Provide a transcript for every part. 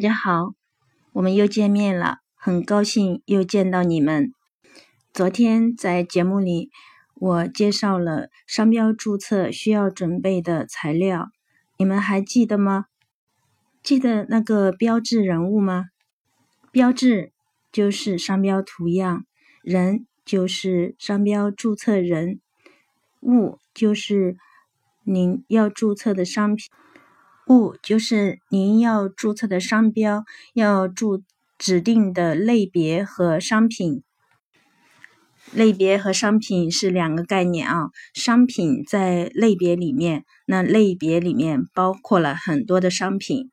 大家好，我们又见面了，很高兴又见到你们。昨天在节目里，我介绍了商标注册需要准备的材料，你们还记得吗？记得那个标志人物吗？标志就是商标图样，人就是商标注册人，物就是您要注册的商品。物就是您要注册的商标，要注指定的类别和商品。类别和商品是两个概念啊。商品在类别里面，那类别里面包括了很多的商品。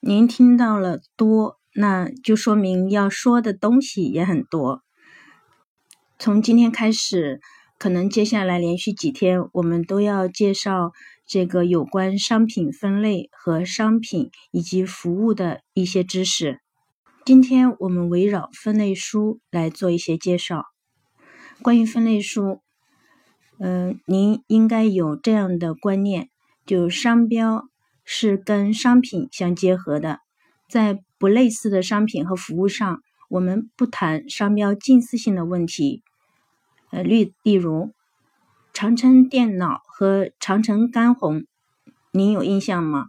您听到了多，那就说明要说的东西也很多。从今天开始，可能接下来连续几天，我们都要介绍。这个有关商品分类和商品以及服务的一些知识，今天我们围绕分类书来做一些介绍。关于分类书，嗯，您应该有这样的观念：就商标是跟商品相结合的，在不类似的商品和服务上，我们不谈商标近似性的问题。呃，例例如。长城电脑和长城干红，您有印象吗？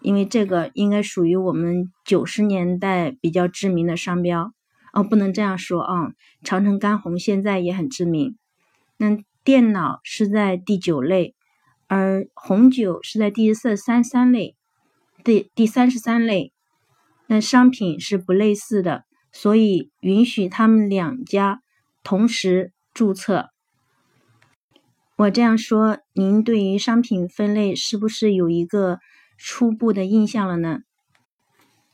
因为这个应该属于我们九十年代比较知名的商标哦，不能这样说啊。长城干红现在也很知名。那电脑是在第九类，而红酒是在第四三三类，第第三十三类。那商品是不类似的，所以允许他们两家同时注册。我这样说，您对于商品分类是不是有一个初步的印象了呢？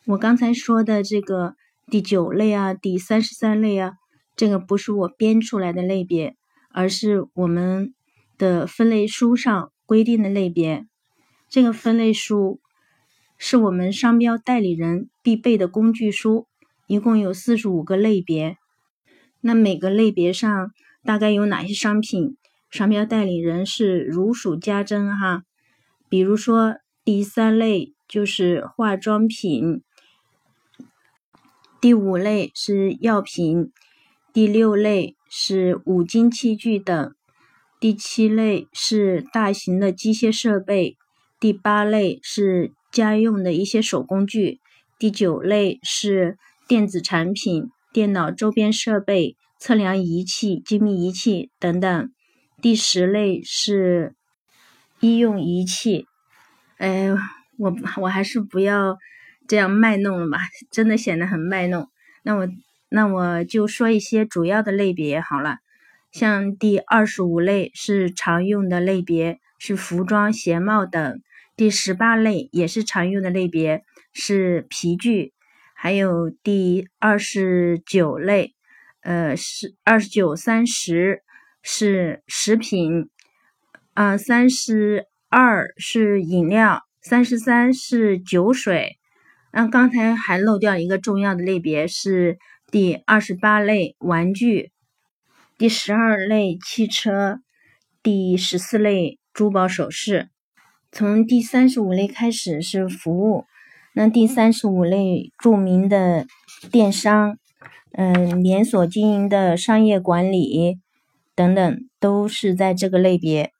我刚才说的这个第九类啊，第三十三类啊，这个不是我编出来的类别，而是我们的分类书上规定的类别。这个分类书是我们商标代理人必备的工具书，一共有四十五个类别。那每个类别上大概有哪些商品？商标代理人是如数家珍哈，比如说第三类就是化妆品，第五类是药品，第六类是五金器具等，第七类是大型的机械设备，第八类是家用的一些手工具，第九类是电子产品、电脑周边设备、测量仪器、精密仪器等等。第十类是医用仪器，哎，我我还是不要这样卖弄了吧，真的显得很卖弄。那我那我就说一些主要的类别好了，像第二十五类是常用的类别，是服装、鞋帽等；第十八类也是常用的类别，是皮具；还有第二十九类，呃，是二十九、三十。是食品，啊，三十二是饮料，三十三是酒水。那刚才还漏掉一个重要的类别，是第二十八类玩具，第十二类汽车，第十四类珠宝首饰。从第三十五类开始是服务，那第三十五类著名的电商，嗯，连锁经营的商业管理。等等都是在这个类别。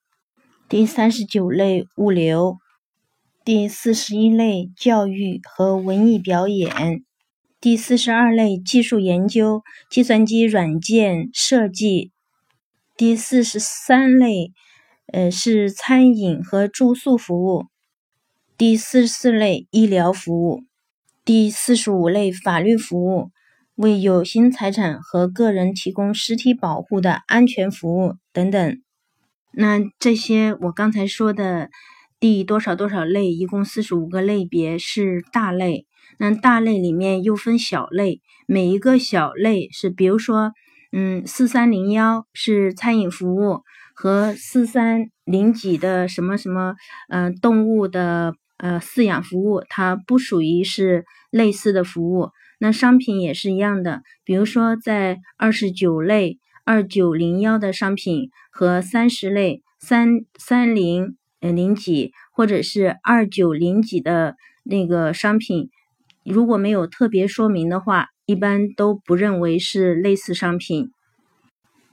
第三十九类物流，第四十一类教育和文艺表演，第四十二类技术研究、计算机软件设计，第四十三类呃是餐饮和住宿服务，第四十四类医疗服务，第四十五类法律服务。为有形财产和个人提供实体保护的安全服务等等。那这些我刚才说的第多少多少类，一共四十五个类别是大类。那大类里面又分小类，每一个小类是，比如说，嗯，四三零幺是餐饮服务，和四三零几的什么什么，嗯，动物的呃饲养服务，它不属于是类似的服务。那商品也是一样的，比如说在二十九类二九零幺的商品和三十类三三零呃零几或者是二九零几的那个商品，如果没有特别说明的话，一般都不认为是类似商品。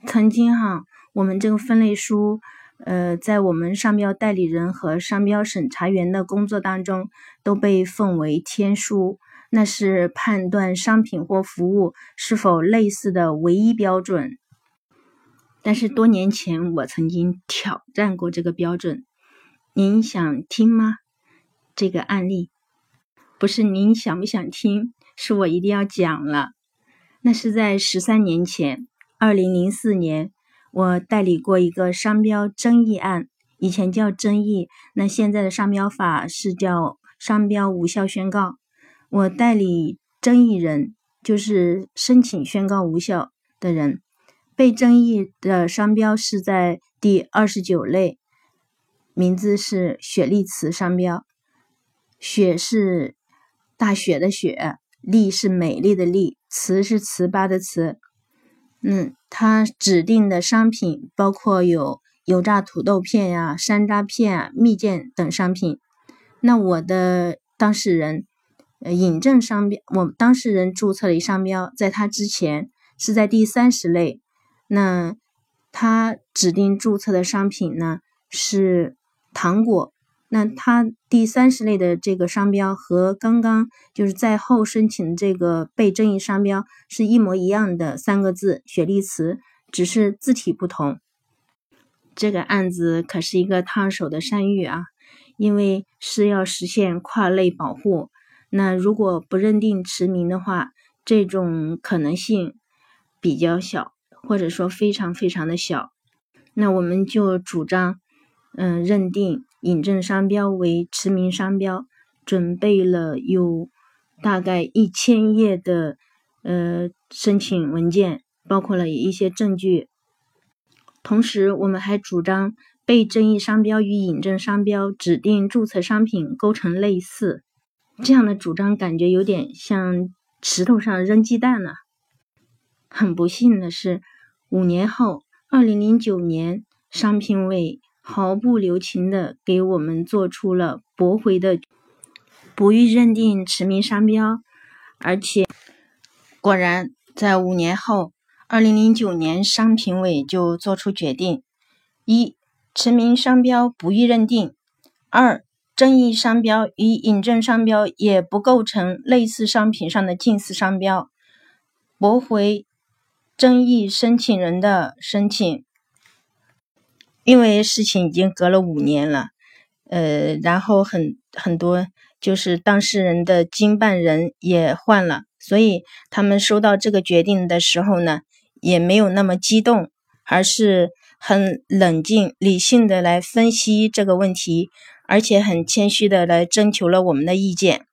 曾经哈，我们这个分类书，呃，在我们商标代理人和商标审查员的工作当中，都被奉为天书，那是判断商品或服务是否类似的唯一标准。但是多年前，我曾经挑战过这个标准。您想听吗？这个案例不是您想不想听，是我一定要讲了。那是在十三年前，二零零四年，我代理过一个商标争议案，以前叫争议，那现在的商标法是叫商标无效宣告。我代理争议人，就是申请宣告无效的人。被争议的商标是在第二十九类，名字是雪莉瓷商标。雪是大雪的雪，丽是美丽的丽，糍是糍粑的糍。嗯，它指定的商品包括有油炸土豆片呀、山楂片啊、蜜饯等商品。那我的当事人呃引证商标，我们当事人注册的商标，在他之前是在第三十类。那他指定注册的商品呢是糖果，那他第三十类的这个商标和刚刚就是在后申请这个被争议商标是一模一样的三个字“雪莉瓷”，只是字体不同。这个案子可是一个烫手的山芋啊，因为是要实现跨类保护，那如果不认定驰名的话，这种可能性比较小。或者说非常非常的小，那我们就主张，嗯，认定引证商标为驰名商标，准备了有大概一千页的呃申请文件，包括了一些证据。同时，我们还主张被争议商标与引证商标指定注册商品构成类似，这样的主张感觉有点像石头上扔鸡蛋了。很不幸的是。五年后，二零零九年，商品委毫不留情的给我们做出了驳回的不予认定驰名商标，而且果然在五年后，二零零九年，商品委就做出决定：一、驰名商标不予认定；二、争议商标与引证商标也不构成类似商品上的近似商标，驳回。争议申请人的申请，因为事情已经隔了五年了，呃，然后很很多就是当事人的经办人也换了，所以他们收到这个决定的时候呢，也没有那么激动，而是很冷静理性的来分析这个问题，而且很谦虚的来征求了我们的意见。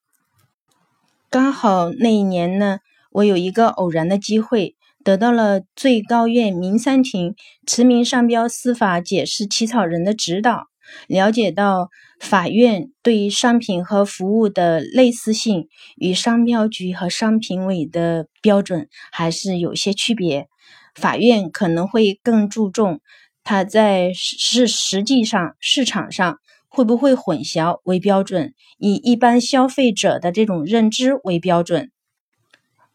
刚好那一年呢，我有一个偶然的机会。得到了最高院民三庭驰名商标司法解释起草人的指导，了解到法院对商品和服务的类似性与商标局和商品委的标准还是有些区别。法院可能会更注重它在是实际上市场上会不会混淆为标准，以一般消费者的这种认知为标准。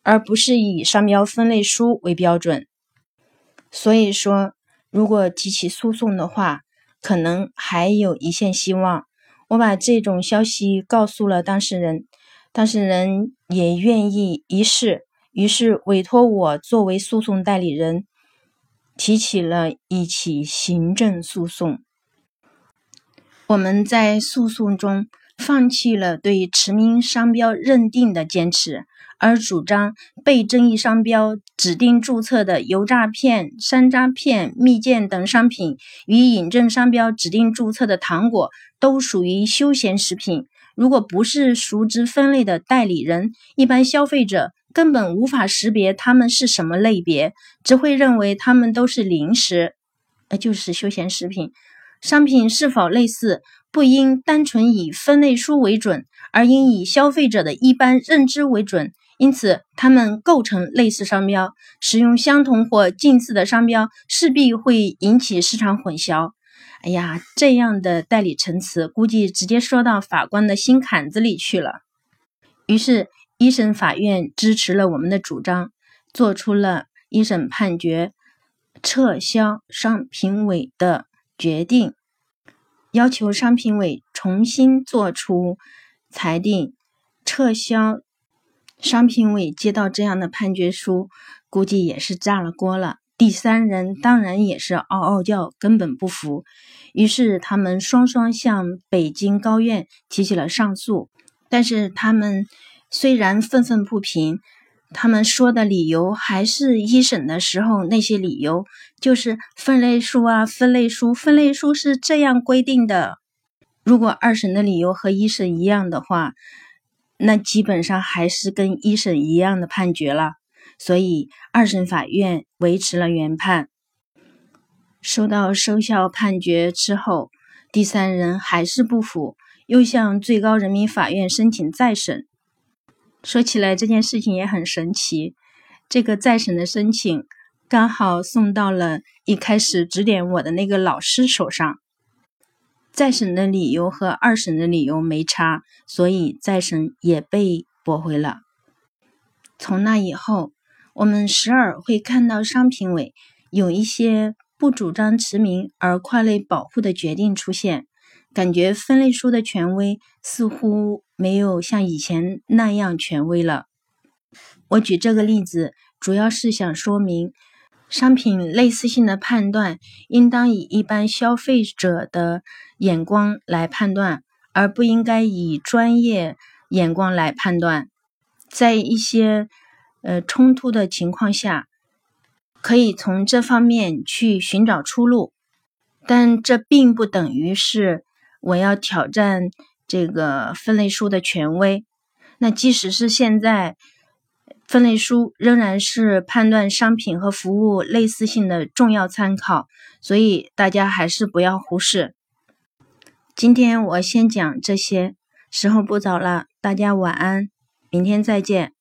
而不是以商标分类书为标准，所以说，如果提起诉讼的话，可能还有一线希望。我把这种消息告诉了当事人，当事人也愿意一试，于是委托我作为诉讼代理人，提起了一起行政诉讼。我们在诉讼中放弃了对驰名商标认定的坚持。而主张被争议商标指定注册的油炸片、山楂片、蜜饯等商品，与引证商标指定注册的糖果都属于休闲食品。如果不是熟知分类的代理人，一般消费者根本无法识别它们是什么类别，只会认为它们都是零食，呃，就是休闲食品。商品是否类似，不应单纯以分类书为准，而应以消费者的一般认知为准。因此，它们构成类似商标，使用相同或近似的商标，势必会引起市场混淆。哎呀，这样的代理陈词，估计直接说到法官的心坎子里去了。于是，一审法院支持了我们的主张，做出了一审判决撤销商评委的决定，要求商评委重新作出裁定，撤销。商评委接到这样的判决书，估计也是炸了锅了。第三人当然也是嗷嗷叫，根本不服。于是他们双双向北京高院提起了上诉。但是他们虽然愤愤不平，他们说的理由还是一审的时候那些理由，就是分类书啊，分类书，分类书是这样规定的。如果二审的理由和一审一样的话，那基本上还是跟一审一样的判决了。所以，二审法院维持了原判。收到生效判决之后，第三人还是不服，又向最高人民法院申请再审。说起来，这件事情也很神奇。这个再审的申请刚好送到了一开始指点我的那个老师手上。再审的理由和二审的理由没差，所以再审也被驳回了。从那以后。我们时而会看到商评委有一些不主张驰名而跨类保护的决定出现，感觉分类书的权威似乎没有像以前那样权威了。我举这个例子，主要是想说明，商品类似性的判断应当以一般消费者的眼光来判断，而不应该以专业眼光来判断。在一些呃，冲突的情况下，可以从这方面去寻找出路，但这并不等于是我要挑战这个分类书的权威。那即使是现在，分类书仍然是判断商品和服务类似性的重要参考，所以大家还是不要忽视。今天我先讲这些，时候不早了，大家晚安，明天再见。